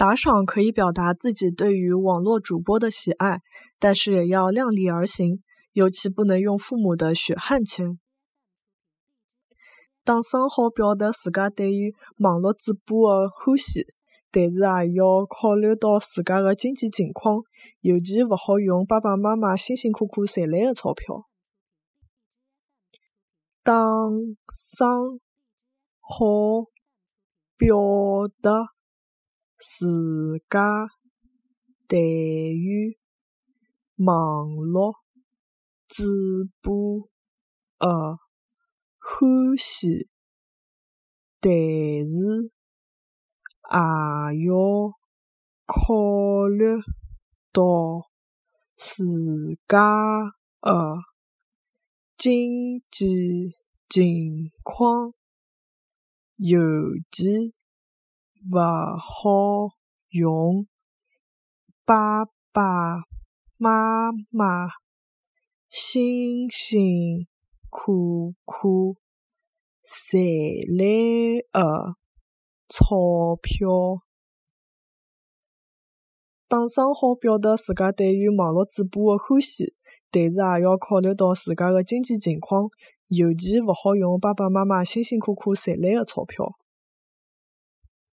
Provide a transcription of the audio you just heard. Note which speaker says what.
Speaker 1: 打赏可以表达自己对于网络主播的喜爱，但是也要量力而行，尤其不能用父母的血汗钱。打赏好表达自家对于网络主播的欢喜，但是也要考虑到自家的经济情况，尤其勿好用爸爸妈妈辛辛苦苦赚来的钞票。打赏好表达。自家对于网络直播的欢喜，但是也要考虑到自家的经济情况，尤其。勿好用爸爸妈妈辛辛苦苦赚来的钞票。打赏好表达自家对于网络主播的欢喜，但是也要考虑到自家的经济情况，尤其勿好用爸爸妈妈辛辛苦苦赚来的钞票。